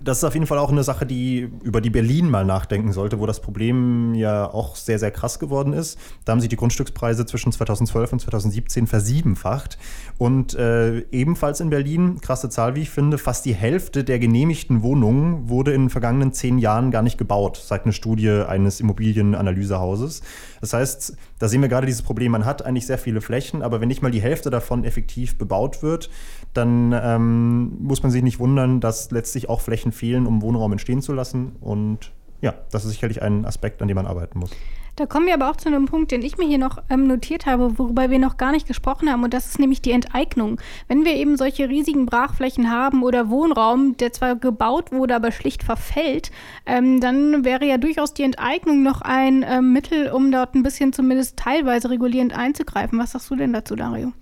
Das ist auf jeden Fall auch eine Sache, die über die Berlin mal nachdenken sollte, wo das Problem ja auch sehr, sehr krass geworden ist. Da haben sich die Grundstückspreise zwischen 2012 und 2017 versiebenfacht. Und äh, ebenfalls in Berlin, krasse Zahl, wie ich finde, fast die Hälfte der genehmigten Wohnungen wurde in den vergangenen zehn Jahren gar nicht gebaut, sagt eine Studie eines Immobilienanalysehauses. Das heißt, da sehen wir gerade dieses Problem, man hat eigentlich sehr viele Flächen, aber wenn nicht mal die Hälfte davon effektiv bebaut wird, dann ähm, muss man sich nicht wundern, dass letztlich auch Flächen fehlen, um Wohnraum entstehen zu lassen. Und ja, das ist sicherlich ein Aspekt, an dem man arbeiten muss. Da kommen wir aber auch zu einem Punkt, den ich mir hier noch ähm, notiert habe, worüber wir noch gar nicht gesprochen haben, und das ist nämlich die Enteignung. Wenn wir eben solche riesigen Brachflächen haben oder Wohnraum, der zwar gebaut wurde, aber schlicht verfällt, ähm, dann wäre ja durchaus die Enteignung noch ein ähm, Mittel, um dort ein bisschen zumindest teilweise regulierend einzugreifen. Was sagst du denn dazu, Dario?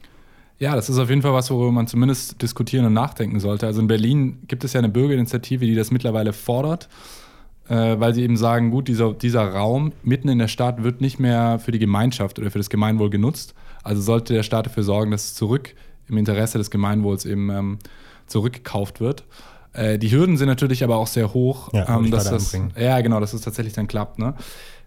Ja, das ist auf jeden Fall was, worüber man zumindest diskutieren und nachdenken sollte. Also in Berlin gibt es ja eine Bürgerinitiative, die das mittlerweile fordert äh, weil sie eben sagen, gut, dieser, dieser Raum mitten in der Stadt wird nicht mehr für die Gemeinschaft oder für das Gemeinwohl genutzt. Also sollte der Staat dafür sorgen, dass es zurück im Interesse des Gemeinwohls eben ähm, zurückgekauft wird. Äh, die Hürden sind natürlich aber auch sehr hoch, ja, ähm, dass das, ja genau, dass es tatsächlich dann klappt. Ne?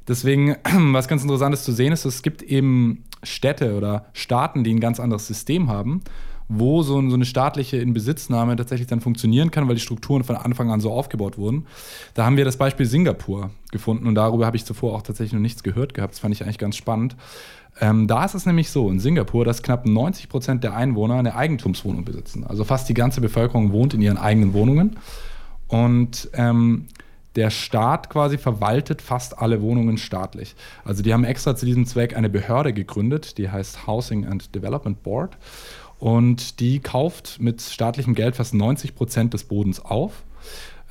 Deswegen, was ganz interessant ist zu sehen, ist, es gibt eben Städte oder Staaten, die ein ganz anderes System haben wo so, so eine staatliche Inbesitznahme tatsächlich dann funktionieren kann, weil die Strukturen von Anfang an so aufgebaut wurden. Da haben wir das Beispiel Singapur gefunden und darüber habe ich zuvor auch tatsächlich noch nichts gehört gehabt. Das fand ich eigentlich ganz spannend. Ähm, da ist es nämlich so in Singapur, dass knapp 90 Prozent der Einwohner eine Eigentumswohnung besitzen. Also fast die ganze Bevölkerung wohnt in ihren eigenen Wohnungen. Und ähm, der Staat quasi verwaltet fast alle Wohnungen staatlich. Also die haben extra zu diesem Zweck eine Behörde gegründet, die heißt Housing and Development Board. Und die kauft mit staatlichem Geld fast 90 Prozent des Bodens auf.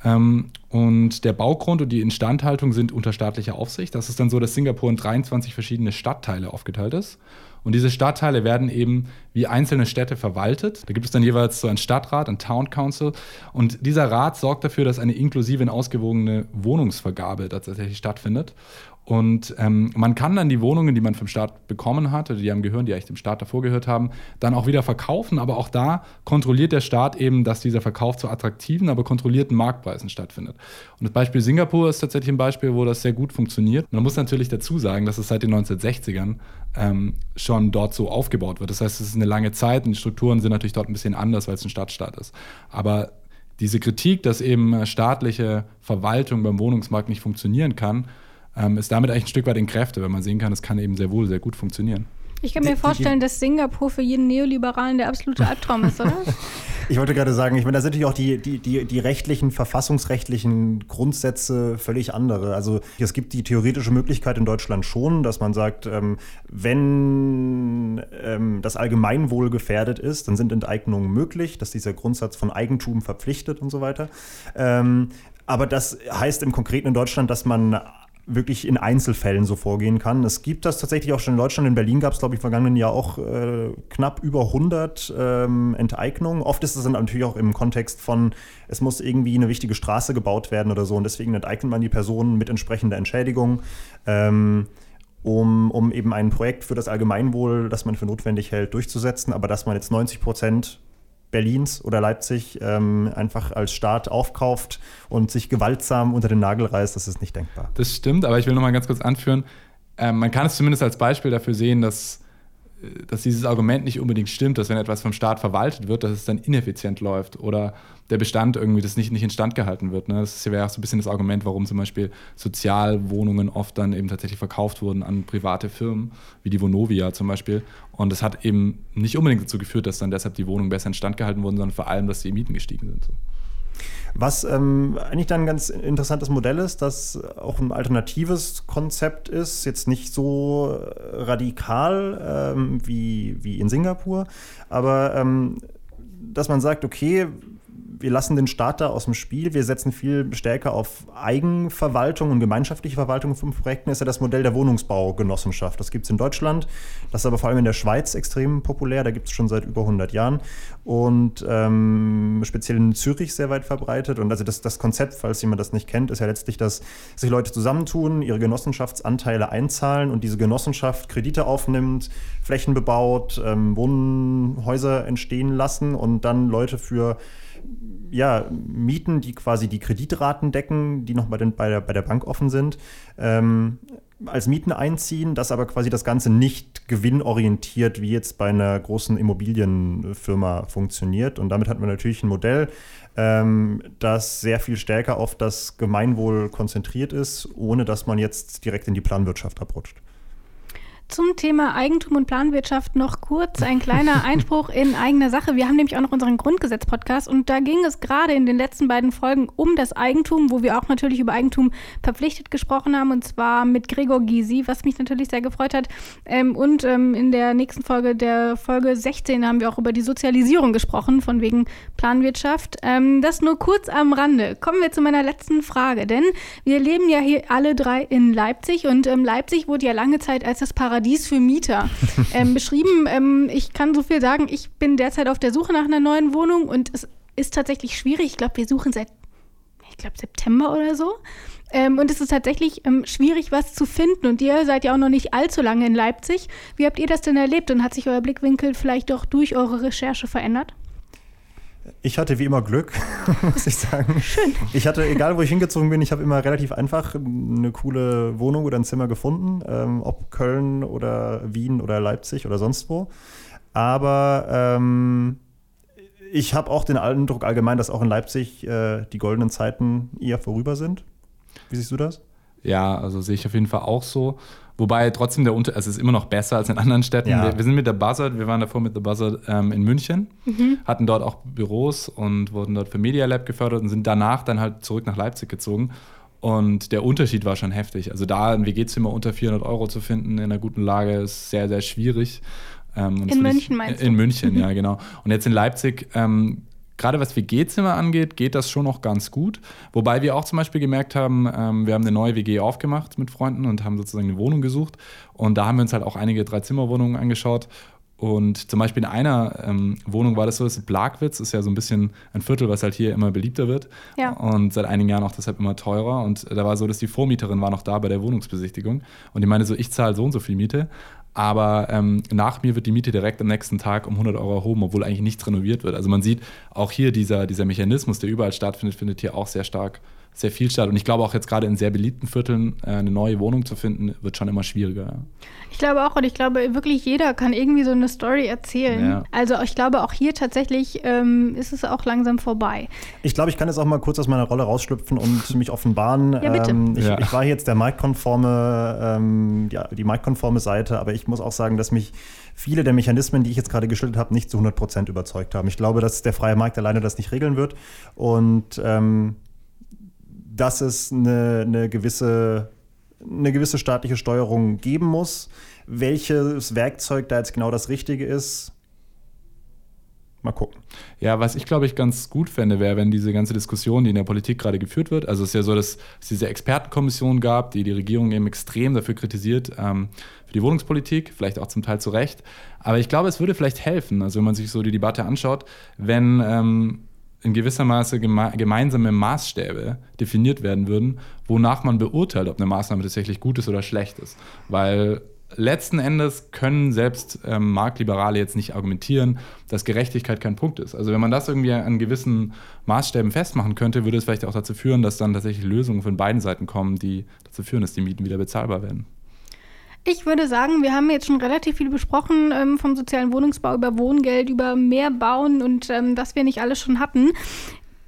Ähm, und der Baugrund und die Instandhaltung sind unter staatlicher Aufsicht. Das ist dann so, dass Singapur in 23 verschiedene Stadtteile aufgeteilt ist. Und diese Stadtteile werden eben wie einzelne Städte verwaltet. Da gibt es dann jeweils so einen Stadtrat, einen Town Council. Und dieser Rat sorgt dafür, dass eine inklusive und ausgewogene Wohnungsvergabe tatsächlich stattfindet. Und ähm, man kann dann die Wohnungen, die man vom Staat bekommen hat, oder die einem gehören, die eigentlich dem Staat davor gehört haben, dann auch wieder verkaufen. Aber auch da kontrolliert der Staat eben, dass dieser Verkauf zu attraktiven, aber kontrollierten Marktpreisen stattfindet. Und das Beispiel Singapur ist tatsächlich ein Beispiel, wo das sehr gut funktioniert. Man muss natürlich dazu sagen, dass es seit den 1960ern ähm, schon dort so aufgebaut wird. Das heißt, es ist eine lange Zeit und die Strukturen sind natürlich dort ein bisschen anders, weil es ein Stadtstaat ist. Aber diese Kritik, dass eben staatliche Verwaltung beim Wohnungsmarkt nicht funktionieren kann, ähm, ist damit eigentlich ein Stück weit in Kräfte, wenn man sehen kann, es kann eben sehr wohl sehr gut funktionieren. Ich kann mir vorstellen, dass Singapur für jeden Neoliberalen der absolute Albtraum ist, oder? ich wollte gerade sagen, ich meine, da sind natürlich auch die, die, die, die rechtlichen, verfassungsrechtlichen Grundsätze völlig andere. Also es gibt die theoretische Möglichkeit in Deutschland schon, dass man sagt, ähm, wenn ähm, das Allgemeinwohl gefährdet ist, dann sind Enteignungen möglich, dass dieser Grundsatz von Eigentum verpflichtet und so weiter. Ähm, aber das heißt im Konkreten in Deutschland, dass man wirklich in Einzelfällen so vorgehen kann. Es gibt das tatsächlich auch schon in Deutschland. In Berlin gab es, glaube ich, im vergangenen Jahr auch äh, knapp über 100 ähm, Enteignungen. Oft ist es dann natürlich auch im Kontext von, es muss irgendwie eine wichtige Straße gebaut werden oder so und deswegen enteignet man die Personen mit entsprechender Entschädigung. Ähm, um, um eben ein Projekt für das Allgemeinwohl, das man für notwendig hält, durchzusetzen, aber dass man jetzt 90 Prozent Berlins oder Leipzig ähm, einfach als Staat aufkauft und sich gewaltsam unter den Nagel reißt, das ist nicht denkbar. Das stimmt, aber ich will noch mal ganz kurz anführen, äh, man kann es zumindest als Beispiel dafür sehen, dass dass dieses Argument nicht unbedingt stimmt, dass wenn etwas vom Staat verwaltet wird, dass es dann ineffizient läuft oder der Bestand irgendwie das nicht, nicht instand gehalten wird. Ne? Das wäre auch so ein bisschen das Argument, warum zum Beispiel Sozialwohnungen oft dann eben tatsächlich verkauft wurden an private Firmen, wie die Vonovia zum Beispiel. Und das hat eben nicht unbedingt dazu geführt, dass dann deshalb die Wohnungen besser instand gehalten wurden, sondern vor allem, dass die Mieten gestiegen sind. So. Was ähm, eigentlich dann ein ganz interessantes Modell ist, das auch ein alternatives Konzept ist, jetzt nicht so radikal ähm, wie, wie in Singapur, aber ähm, dass man sagt, okay, wir lassen den Staat da aus dem Spiel. Wir setzen viel stärker auf Eigenverwaltung und gemeinschaftliche Verwaltung von Projekten. Ist ja das Modell der Wohnungsbaugenossenschaft. Das gibt es in Deutschland. Das ist aber vor allem in der Schweiz extrem populär. Da gibt es schon seit über 100 Jahren. Und ähm, speziell in Zürich sehr weit verbreitet. Und also das, das Konzept, falls jemand das nicht kennt, ist ja letztlich, dass sich Leute zusammentun, ihre Genossenschaftsanteile einzahlen und diese Genossenschaft Kredite aufnimmt, Flächen bebaut, ähm, Wohnhäuser entstehen lassen und dann Leute für ja, Mieten, die quasi die Kreditraten decken, die noch bei, den, bei, der, bei der Bank offen sind, ähm, als Mieten einziehen, dass aber quasi das Ganze nicht gewinnorientiert wie jetzt bei einer großen Immobilienfirma funktioniert. Und damit hat man natürlich ein Modell, ähm, das sehr viel stärker auf das Gemeinwohl konzentriert ist, ohne dass man jetzt direkt in die Planwirtschaft abrutscht. Zum Thema Eigentum und Planwirtschaft noch kurz ein kleiner Einspruch in eigener Sache. Wir haben nämlich auch noch unseren Grundgesetz-Podcast und da ging es gerade in den letzten beiden Folgen um das Eigentum, wo wir auch natürlich über Eigentum verpflichtet gesprochen haben und zwar mit Gregor Gysi, was mich natürlich sehr gefreut hat. Ähm, und ähm, in der nächsten Folge, der Folge 16, haben wir auch über die Sozialisierung gesprochen, von wegen Planwirtschaft. Ähm, das nur kurz am Rande. Kommen wir zu meiner letzten Frage, denn wir leben ja hier alle drei in Leipzig und ähm, Leipzig wurde ja lange Zeit als das Paradies Paradies für Mieter ähm, beschrieben. Ähm, ich kann so viel sagen, ich bin derzeit auf der Suche nach einer neuen Wohnung und es ist tatsächlich schwierig. Ich glaube, wir suchen seit, ich glaube, September oder so. Ähm, und es ist tatsächlich ähm, schwierig, was zu finden. Und ihr seid ja auch noch nicht allzu lange in Leipzig. Wie habt ihr das denn erlebt und hat sich euer Blickwinkel vielleicht doch durch eure Recherche verändert? Ich hatte wie immer Glück, muss ich sagen. Schön. Ich hatte, egal wo ich hingezogen bin, ich habe immer relativ einfach eine coole Wohnung oder ein Zimmer gefunden, ähm, ob Köln oder Wien oder Leipzig oder sonst wo. Aber ähm, ich habe auch den Eindruck allgemein, dass auch in Leipzig äh, die goldenen Zeiten eher vorüber sind. Wie siehst du das? Ja, also sehe ich auf jeden Fall auch so. Wobei trotzdem der Unter, also es ist immer noch besser als in anderen Städten. Ja. Wir, wir, sind mit der Buzzard, wir waren davor mit der Buzzard ähm, in München, mhm. hatten dort auch Büros und wurden dort für Media Lab gefördert und sind danach dann halt zurück nach Leipzig gezogen. Und der Unterschied war schon heftig. Also da ein WG-Zimmer unter 400 Euro zu finden in einer guten Lage ist sehr, sehr schwierig. Ähm, in München meinst du? In München, ja, genau. Und jetzt in Leipzig ähm, gerade was WG-Zimmer angeht, geht das schon noch ganz gut. Wobei wir auch zum Beispiel gemerkt haben, ähm, wir haben eine neue WG aufgemacht mit Freunden und haben sozusagen eine Wohnung gesucht. Und da haben wir uns halt auch einige Drei-Zimmer-Wohnungen angeschaut. Und zum Beispiel in einer ähm, Wohnung war das so, das ist Blagwitz ist ja so ein bisschen ein Viertel, was halt hier immer beliebter wird. Ja. Und seit einigen Jahren auch deshalb immer teurer. Und da war so, dass die Vormieterin war noch da bei der Wohnungsbesichtigung. Und die meinte so, ich zahle so und so viel Miete. Aber ähm, nach mir wird die Miete direkt am nächsten Tag um 100 Euro erhoben, obwohl eigentlich nichts renoviert wird. Also man sieht auch hier dieser, dieser Mechanismus, der überall stattfindet, findet hier auch sehr stark sehr viel statt. Und ich glaube auch jetzt gerade in sehr beliebten Vierteln äh, eine neue Wohnung zu finden, wird schon immer schwieriger. Ich glaube auch und ich glaube wirklich jeder kann irgendwie so eine Story erzählen. Ja. Also ich glaube auch hier tatsächlich ähm, ist es auch langsam vorbei. Ich glaube, ich kann jetzt auch mal kurz aus meiner Rolle rausschlüpfen und mich offenbaren. Ja, bitte. Ähm, ich, ja. ich, war jetzt der Mike-konforme, ähm, ja, die Mike-konforme Seite, aber ich muss auch sagen, dass mich viele der Mechanismen, die ich jetzt gerade geschildert habe, nicht zu 100 Prozent überzeugt haben. Ich glaube, dass der freie Markt alleine das nicht regeln wird und ähm, dass es eine, eine, gewisse, eine gewisse staatliche Steuerung geben muss. Welches Werkzeug da jetzt genau das Richtige ist, mal gucken. Ja, was ich glaube ich ganz gut fände, wäre, wenn diese ganze Diskussion, die in der Politik gerade geführt wird, also es ist ja so, dass es diese Expertenkommission gab, die die Regierung eben extrem dafür kritisiert, ähm, für die Wohnungspolitik, vielleicht auch zum Teil zu Recht. Aber ich glaube, es würde vielleicht helfen, also wenn man sich so die Debatte anschaut, wenn ähm, in gewisser Maße geme gemeinsame Maßstäbe definiert werden würden, wonach man beurteilt, ob eine Maßnahme tatsächlich gut ist oder schlecht ist. Weil letzten Endes können selbst ähm, Marktliberale jetzt nicht argumentieren, dass Gerechtigkeit kein Punkt ist. Also wenn man das irgendwie an gewissen Maßstäben festmachen könnte, würde es vielleicht auch dazu führen, dass dann tatsächlich Lösungen von beiden Seiten kommen, die dazu führen, dass die Mieten wieder bezahlbar werden. Ich würde sagen, wir haben jetzt schon relativ viel besprochen, ähm, vom sozialen Wohnungsbau über Wohngeld, über mehr Bauen und ähm, was wir nicht alles schon hatten.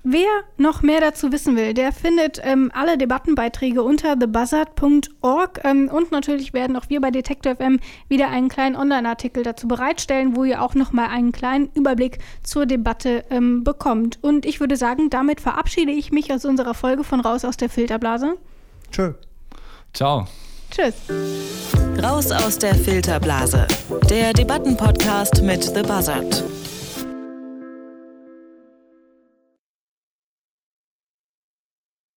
Wer noch mehr dazu wissen will, der findet ähm, alle Debattenbeiträge unter thebuzzard.org ähm, und natürlich werden auch wir bei Detektor FM wieder einen kleinen Online-Artikel dazu bereitstellen, wo ihr auch noch mal einen kleinen Überblick zur Debatte ähm, bekommt. Und ich würde sagen, damit verabschiede ich mich aus unserer Folge von Raus aus der Filterblase. Tschö. Ciao. Tschüss. Raus aus der Filterblase. Der Debattenpodcast mit The Buzzard.